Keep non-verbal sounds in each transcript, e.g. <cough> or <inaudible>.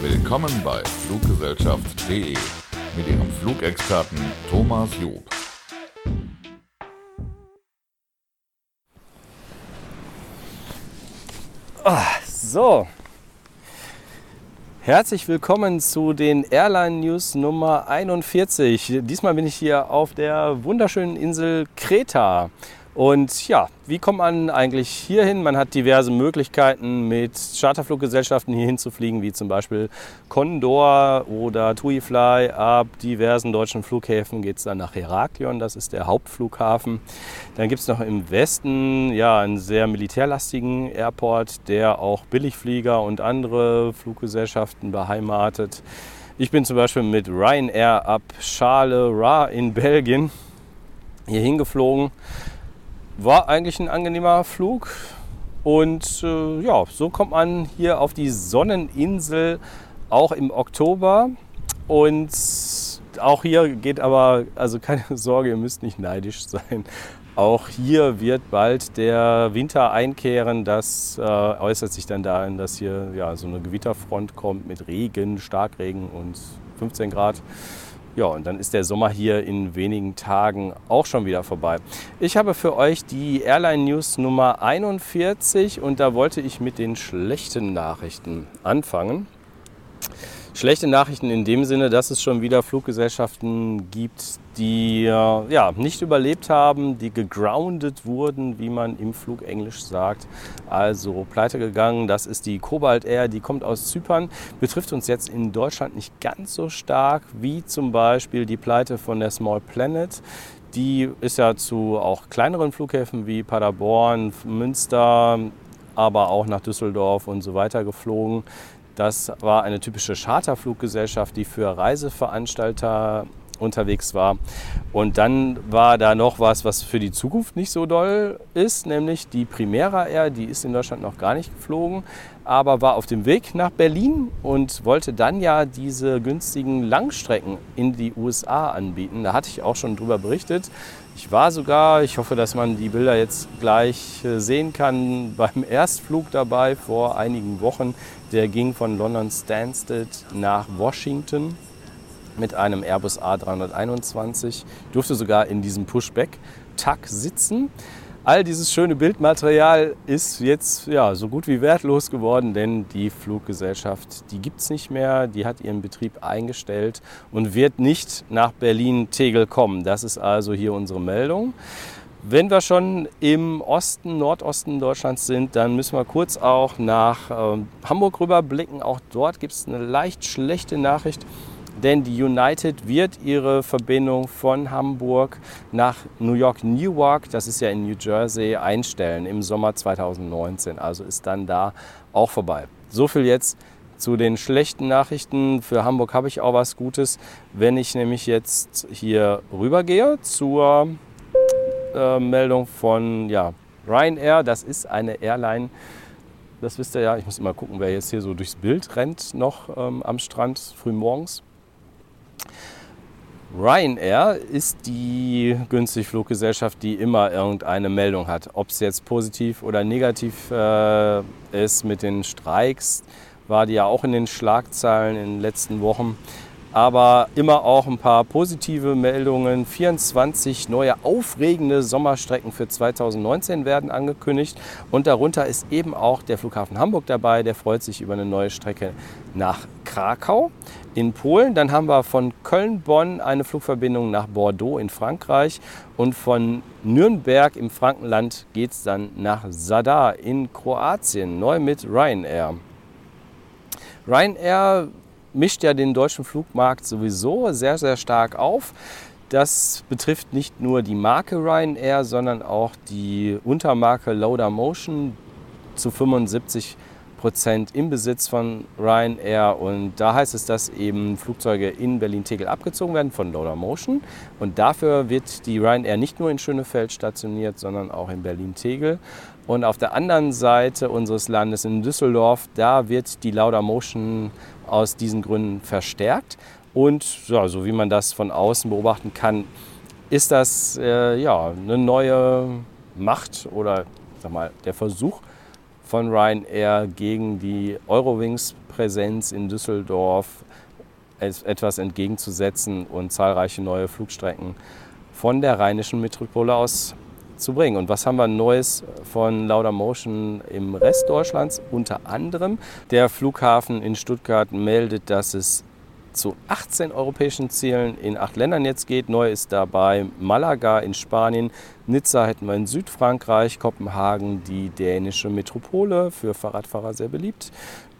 Willkommen bei Fluggesellschaft.de mit Ihrem Flugexperten Thomas Job. So, herzlich willkommen zu den Airline News Nummer 41. Diesmal bin ich hier auf der wunderschönen Insel Kreta. Und ja, wie kommt man eigentlich hierhin? Man hat diverse Möglichkeiten, mit Charterfluggesellschaften hierhin zu fliegen, wie zum Beispiel Condor oder TuiFly. Ab diversen deutschen Flughäfen geht es dann nach Heraklion, das ist der Hauptflughafen. Dann gibt es noch im Westen ja, einen sehr militärlastigen Airport, der auch Billigflieger und andere Fluggesellschaften beheimatet. Ich bin zum Beispiel mit Ryanair ab Charleroi in Belgien hier hingeflogen war eigentlich ein angenehmer Flug. Und äh, ja, so kommt man hier auf die Sonneninsel auch im Oktober. Und auch hier geht aber, also keine <laughs> Sorge, ihr müsst nicht neidisch sein. Auch hier wird bald der Winter einkehren. Das äh, äußert sich dann darin, dass hier ja, so eine Gewitterfront kommt mit Regen, Starkregen und 15 Grad. Ja, und dann ist der Sommer hier in wenigen Tagen auch schon wieder vorbei. Ich habe für euch die Airline News Nummer 41 und da wollte ich mit den schlechten Nachrichten anfangen. Schlechte Nachrichten in dem Sinne, dass es schon wieder Fluggesellschaften gibt, die äh, ja, nicht überlebt haben, die gegroundet wurden, wie man im Flugenglisch sagt. Also pleite gegangen. Das ist die Cobalt Air, die kommt aus Zypern. Betrifft uns jetzt in Deutschland nicht ganz so stark wie zum Beispiel die Pleite von der Small Planet. Die ist ja zu auch kleineren Flughäfen wie Paderborn, Münster, aber auch nach Düsseldorf und so weiter geflogen. Das war eine typische Charterfluggesellschaft, die für Reiseveranstalter unterwegs war. Und dann war da noch was, was für die Zukunft nicht so doll ist, nämlich die Primera Air, die ist in Deutschland noch gar nicht geflogen, aber war auf dem Weg nach Berlin und wollte dann ja diese günstigen Langstrecken in die USA anbieten. Da hatte ich auch schon drüber berichtet. Ich war sogar, ich hoffe, dass man die Bilder jetzt gleich äh, sehen kann, <laughs> beim Erstflug dabei vor einigen Wochen. Der ging von London Stansted nach Washington mit einem Airbus A321. Durfte sogar in diesem Pushback-Tag sitzen. All dieses schöne Bildmaterial ist jetzt ja, so gut wie wertlos geworden, denn die Fluggesellschaft, die gibt es nicht mehr, die hat ihren Betrieb eingestellt und wird nicht nach Berlin-Tegel kommen. Das ist also hier unsere Meldung. Wenn wir schon im Osten, Nordosten Deutschlands sind, dann müssen wir kurz auch nach äh, Hamburg rüberblicken. Auch dort gibt es eine leicht schlechte Nachricht denn die United wird ihre Verbindung von Hamburg nach New York Newark, das ist ja in New Jersey, einstellen im Sommer 2019. Also ist dann da auch vorbei. So viel jetzt zu den schlechten Nachrichten. Für Hamburg habe ich auch was Gutes. Wenn ich nämlich jetzt hier rübergehe zur äh, Meldung von ja, Ryanair, das ist eine Airline, das wisst ihr ja, ich muss immer gucken, wer jetzt hier so durchs Bild rennt, noch ähm, am Strand früh morgens. Ryanair ist die günstig Fluggesellschaft, die immer irgendeine Meldung hat. Ob es jetzt positiv oder negativ äh, ist mit den Streiks, war die ja auch in den Schlagzeilen in den letzten Wochen aber immer auch ein paar positive Meldungen. 24 neue aufregende Sommerstrecken für 2019 werden angekündigt und darunter ist eben auch der Flughafen Hamburg dabei. Der freut sich über eine neue Strecke nach Krakau in Polen. Dann haben wir von Köln-Bonn eine Flugverbindung nach Bordeaux in Frankreich und von Nürnberg im Frankenland geht es dann nach Zadar in Kroatien, neu mit Ryanair. Ryanair mischt ja den deutschen Flugmarkt sowieso sehr, sehr stark auf. Das betrifft nicht nur die Marke Ryanair, sondern auch die Untermarke Lauda Motion zu 75 Prozent im Besitz von Ryanair. Und da heißt es, dass eben Flugzeuge in Berlin-Tegel abgezogen werden von Lauda Motion. Und dafür wird die Ryanair nicht nur in Schönefeld stationiert, sondern auch in Berlin-Tegel. Und auf der anderen Seite unseres Landes in Düsseldorf, da wird die Lauda Motion aus diesen Gründen verstärkt. Und ja, so wie man das von außen beobachten kann, ist das äh, ja, eine neue Macht oder sag mal, der Versuch von Ryanair gegen die Eurowings-Präsenz in Düsseldorf etwas entgegenzusetzen und zahlreiche neue Flugstrecken von der rheinischen Metropole aus zu bringen. Und was haben wir Neues von Laudamotion im Rest Deutschlands? Unter anderem der Flughafen in Stuttgart meldet, dass es zu 18 europäischen Zielen in acht Ländern jetzt geht. Neu ist dabei Malaga in Spanien, Nizza hätten wir in Südfrankreich, Kopenhagen die dänische Metropole, für Fahrradfahrer sehr beliebt.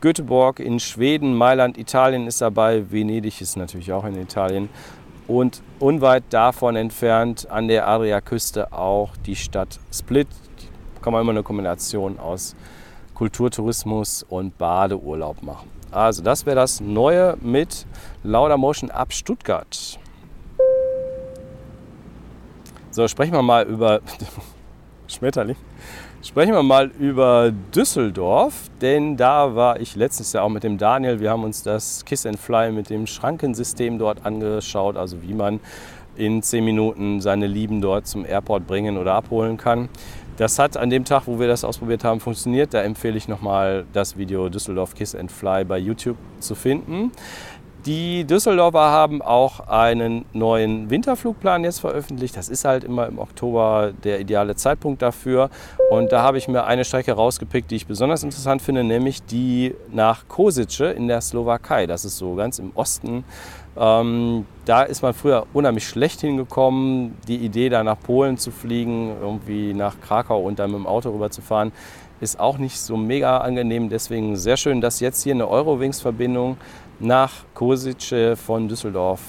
Göteborg in Schweden, Mailand, Italien ist dabei, Venedig ist natürlich auch in Italien und unweit davon entfernt an der Adriaküste auch die Stadt Split. Da kann man immer eine Kombination aus Kulturtourismus und Badeurlaub machen. Also das wäre das Neue mit Laudamotion ab Stuttgart. So, sprechen wir mal über <laughs> Schmetterling. Sprechen wir mal über Düsseldorf, denn da war ich letztes Jahr auch mit dem Daniel. Wir haben uns das Kiss and Fly mit dem Schrankensystem dort angeschaut, also wie man in zehn Minuten seine Lieben dort zum Airport bringen oder abholen kann. Das hat an dem Tag, wo wir das ausprobiert haben, funktioniert. Da empfehle ich nochmal das Video Düsseldorf Kiss and Fly bei YouTube zu finden. Die Düsseldorfer haben auch einen neuen Winterflugplan jetzt veröffentlicht. Das ist halt immer im Oktober der ideale Zeitpunkt dafür. Und da habe ich mir eine Strecke rausgepickt, die ich besonders interessant finde, nämlich die nach Kosice in der Slowakei. Das ist so ganz im Osten. Ähm, da ist man früher unheimlich schlecht hingekommen. Die Idee, da nach Polen zu fliegen, irgendwie nach Krakau und dann mit dem Auto rüber zu fahren, ist auch nicht so mega angenehm. Deswegen sehr schön, dass jetzt hier eine Eurowings-Verbindung nach Kosice von Düsseldorf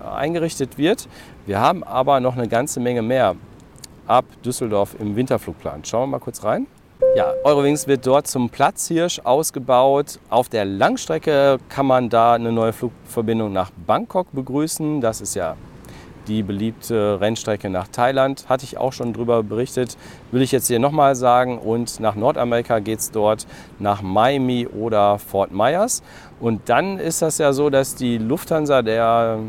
eingerichtet wird. Wir haben aber noch eine ganze Menge mehr ab Düsseldorf im Winterflugplan. Schauen wir mal kurz rein. Ja, Eurowings wird dort zum Platzhirsch ausgebaut. Auf der Langstrecke kann man da eine neue Flugverbindung nach Bangkok begrüßen. Das ist ja die beliebte Rennstrecke nach Thailand. Hatte ich auch schon darüber berichtet, will ich jetzt hier nochmal sagen. Und nach Nordamerika geht es dort nach Miami oder Fort Myers. Und dann ist das ja so, dass die Lufthansa, der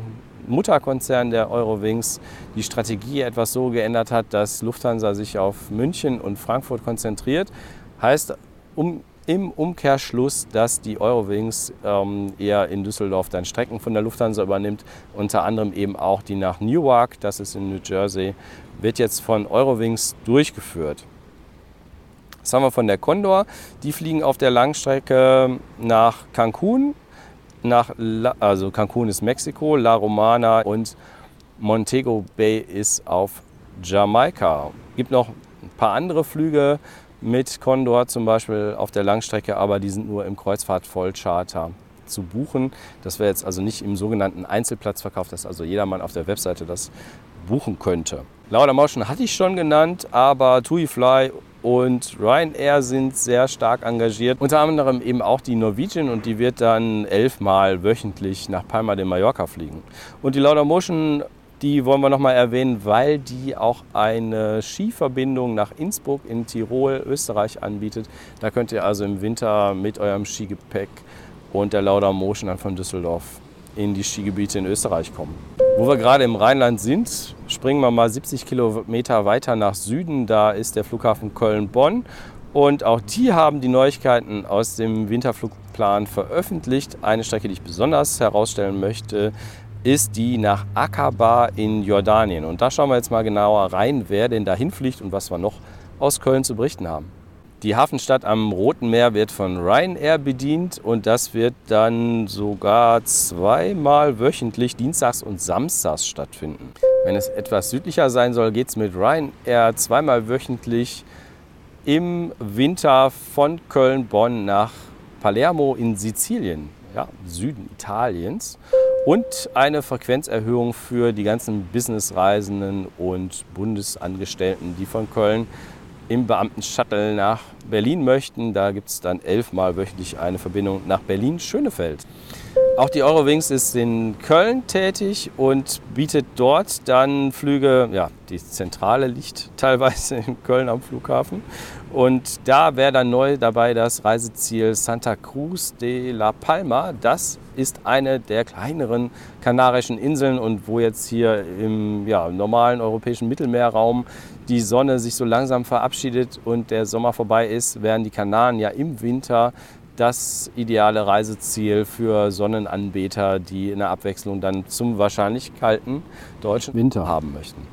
Mutterkonzern der Eurowings, die Strategie etwas so geändert hat, dass Lufthansa sich auf München und Frankfurt konzentriert. Heißt, um im Umkehrschluss, dass die Eurowings ähm, eher in Düsseldorf dann Strecken von der Lufthansa übernimmt, unter anderem eben auch die nach Newark, das ist in New Jersey, wird jetzt von Eurowings durchgeführt. Das haben wir von der Condor. Die fliegen auf der Langstrecke nach Cancun, nach La, also Cancun ist Mexiko, La Romana und Montego Bay ist auf Jamaika. Es gibt noch ein paar andere Flüge mit Condor zum Beispiel auf der Langstrecke, aber die sind nur im Kreuzfahrt-Vollcharter zu buchen. Das wäre jetzt also nicht im sogenannten Einzelplatzverkauf, dass also jedermann auf der Webseite das buchen könnte. Laudamotion hatte ich schon genannt, aber TUI Fly und Ryanair sind sehr stark engagiert. Unter anderem eben auch die Norwegian und die wird dann elfmal wöchentlich nach Palma de Mallorca fliegen. Und die Laudamotion die wollen wir nochmal erwähnen, weil die auch eine Skiverbindung nach Innsbruck in Tirol, Österreich anbietet. Da könnt ihr also im Winter mit eurem Skigepäck und der Lauda Motion dann von Düsseldorf in die Skigebiete in Österreich kommen. Wo wir gerade im Rheinland sind, springen wir mal 70 Kilometer weiter nach Süden. Da ist der Flughafen Köln-Bonn. Und auch die haben die Neuigkeiten aus dem Winterflugplan veröffentlicht. Eine Strecke, die ich besonders herausstellen möchte, ist die nach Aqaba in Jordanien. Und da schauen wir jetzt mal genauer rein, wer denn da hinfliegt und was wir noch aus Köln zu berichten haben. Die Hafenstadt am Roten Meer wird von Ryanair bedient und das wird dann sogar zweimal wöchentlich dienstags und samstags stattfinden. Wenn es etwas südlicher sein soll, geht es mit Ryanair zweimal wöchentlich im Winter von Köln-Bonn nach Palermo in Sizilien, ja, Süden Italiens und eine Frequenzerhöhung für die ganzen Businessreisenden und Bundesangestellten, die von Köln im Beamten-Shuttle nach Berlin möchten. Da gibt es dann elfmal wöchentlich eine Verbindung nach Berlin-Schönefeld. Auch die Eurowings ist in Köln tätig und bietet dort dann Flüge, ja, die Zentrale liegt <laughs> teilweise in Köln am Flughafen. Und da wäre dann neu dabei das Reiseziel Santa Cruz de la Palma. Das ist eine der kleineren kanarischen Inseln und wo jetzt hier im ja, normalen europäischen Mittelmeerraum die Sonne sich so langsam verabschiedet und der Sommer vorbei ist, werden die Kanaren ja im Winter das ideale Reiseziel für Sonnenanbeter, die in der Abwechslung dann zum wahrscheinlich kalten deutschen Winter haben möchten.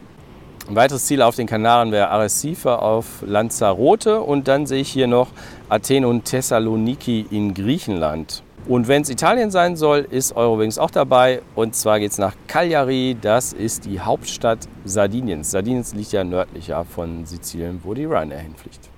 Ein weiteres Ziel auf den Kanaren wäre Arrecife auf Lanzarote und dann sehe ich hier noch Athen und Thessaloniki in Griechenland. Und wenn es Italien sein soll, ist Eurowings auch dabei. Und zwar geht es nach Cagliari. Das ist die Hauptstadt Sardiniens. Sardiniens liegt ja nördlicher von Sizilien, wo die Ryanair hinfliegt.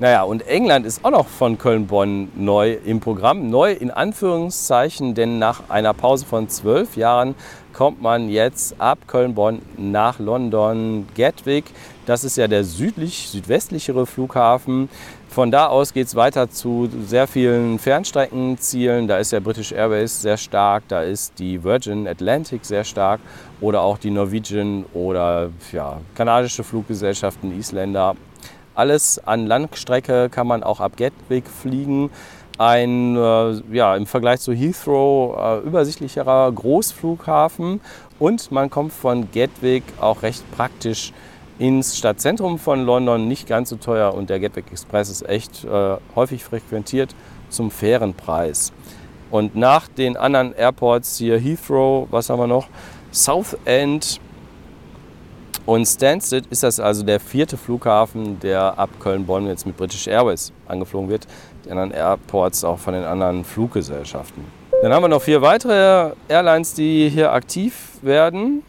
Naja, und England ist auch noch von Köln-Bonn neu im Programm. Neu in Anführungszeichen, denn nach einer Pause von zwölf Jahren kommt man jetzt ab Köln-Bonn nach London Gatwick. Das ist ja der südlich, südwestlichere Flughafen. Von da aus geht es weiter zu sehr vielen Fernstreckenzielen. Da ist der British Airways sehr stark, da ist die Virgin Atlantic sehr stark oder auch die Norwegian oder ja, kanadische Fluggesellschaften, Isländer alles an Langstrecke kann man auch ab Gatwick fliegen. Ein äh, ja, im Vergleich zu Heathrow äh, übersichtlicherer Großflughafen und man kommt von Gatwick auch recht praktisch ins Stadtzentrum von London, nicht ganz so teuer und der Gatwick Express ist echt äh, häufig frequentiert zum fairen Preis. Und nach den anderen Airports hier Heathrow, was haben wir noch? Southend, und Stansted ist das also der vierte Flughafen, der ab Köln-Bonn jetzt mit British Airways angeflogen wird. Die anderen Airports auch von den anderen Fluggesellschaften. Dann haben wir noch vier weitere Airlines, die hier aktiv werden.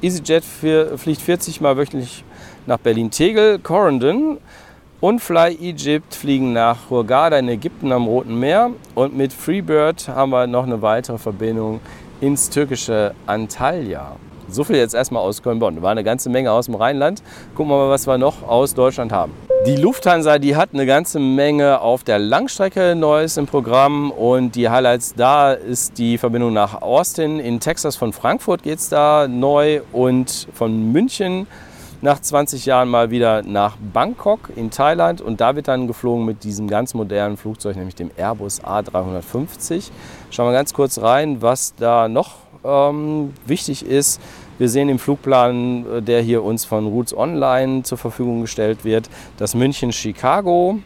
EasyJet fliegt 40 Mal wöchentlich nach Berlin-Tegel, Corendon und Fly Egypt fliegen nach Hurghada in Ägypten am Roten Meer. Und mit Freebird haben wir noch eine weitere Verbindung ins türkische Antalya. So viel jetzt erstmal aus Köln-Bonn. War eine ganze Menge aus dem Rheinland. Gucken wir mal, was wir noch aus Deutschland haben. Die Lufthansa, die hat eine ganze Menge auf der Langstrecke Neues im Programm und die Highlights da ist die Verbindung nach Austin. In Texas von Frankfurt geht es da neu und von München nach 20 Jahren mal wieder nach Bangkok in Thailand und da wird dann geflogen mit diesem ganz modernen Flugzeug, nämlich dem Airbus A350. Schauen wir ganz kurz rein, was da noch ähm, wichtig ist. Wir sehen im Flugplan, äh, der hier uns von Routes Online zur Verfügung gestellt wird, dass München-Chicago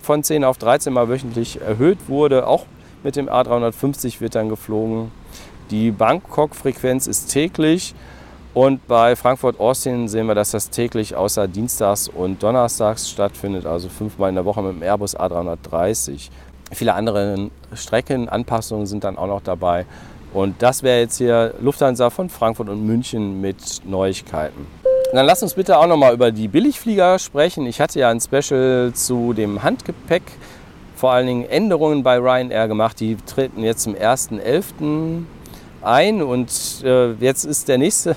von 10 auf 13 Mal wöchentlich erhöht wurde. Auch mit dem A350 wird dann geflogen. Die Bangkok-Frequenz ist täglich. Und bei Frankfurt-Austin sehen wir, dass das täglich außer Dienstags und Donnerstags stattfindet, also fünfmal in der Woche mit dem Airbus A330. Viele andere Streckenanpassungen sind dann auch noch dabei. Und das wäre jetzt hier Lufthansa von Frankfurt und München mit Neuigkeiten. dann lasst uns bitte auch noch mal über die Billigflieger sprechen. Ich hatte ja ein Special zu dem Handgepäck, vor allen Dingen Änderungen bei Ryanair gemacht. Die treten jetzt zum 1.11. ein und äh, jetzt ist der nächste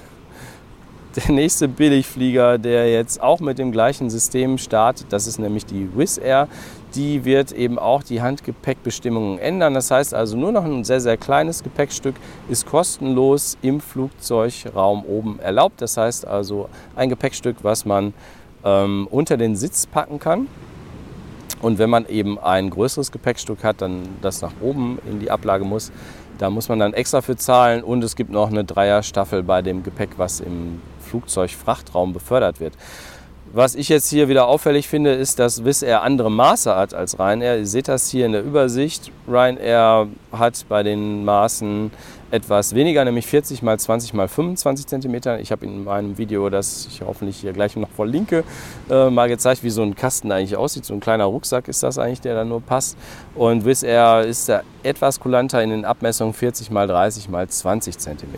<laughs> der nächste Billigflieger, der jetzt auch mit dem gleichen System startet, das ist nämlich die Wizz Air. Die wird eben auch die Handgepäckbestimmungen ändern. Das heißt also nur noch ein sehr, sehr kleines Gepäckstück ist kostenlos im Flugzeugraum oben erlaubt. Das heißt also ein Gepäckstück, was man ähm, unter den Sitz packen kann. Und wenn man eben ein größeres Gepäckstück hat, dann das nach oben in die Ablage muss, da muss man dann extra für zahlen. Und es gibt noch eine Dreierstaffel bei dem Gepäck, was im Flugzeugfrachtraum befördert wird. Was ich jetzt hier wieder auffällig finde, ist, dass Wizz Air andere Maße hat als Ryanair. Ihr seht das hier in der Übersicht. Ryanair hat bei den Maßen etwas weniger, nämlich 40 mal 20 mal 25 cm. Ich habe in meinem Video, das ich hoffentlich hier gleich noch verlinke, äh, mal gezeigt, wie so ein Kasten eigentlich aussieht. So ein kleiner Rucksack ist das eigentlich, der da nur passt. Und Wizz Air ist da etwas kulanter in den Abmessungen 40 mal 30 mal 20 cm.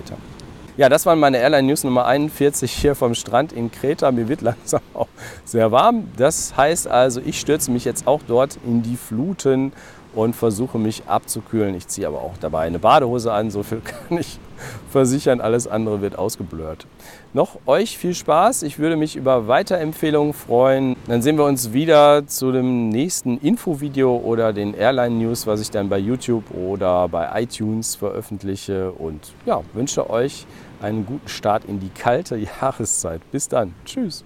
Ja, das waren meine Airline News Nummer 41 hier vom Strand in Kreta. Mir wird <laughs> langsam auch sehr warm. Das heißt also, ich stürze mich jetzt auch dort in die Fluten und versuche mich abzukühlen. Ich ziehe aber auch dabei eine Badehose an, so viel <laughs> kann ich <laughs> versichern, alles andere wird ausgeblurrt. Noch euch viel Spaß, ich würde mich über Weiterempfehlungen freuen. Dann sehen wir uns wieder zu dem nächsten Infovideo oder den Airline News, was ich dann bei YouTube oder bei iTunes veröffentliche und ja, wünsche euch einen guten Start in die kalte <laughs> Jahreszeit. Bis dann, tschüss.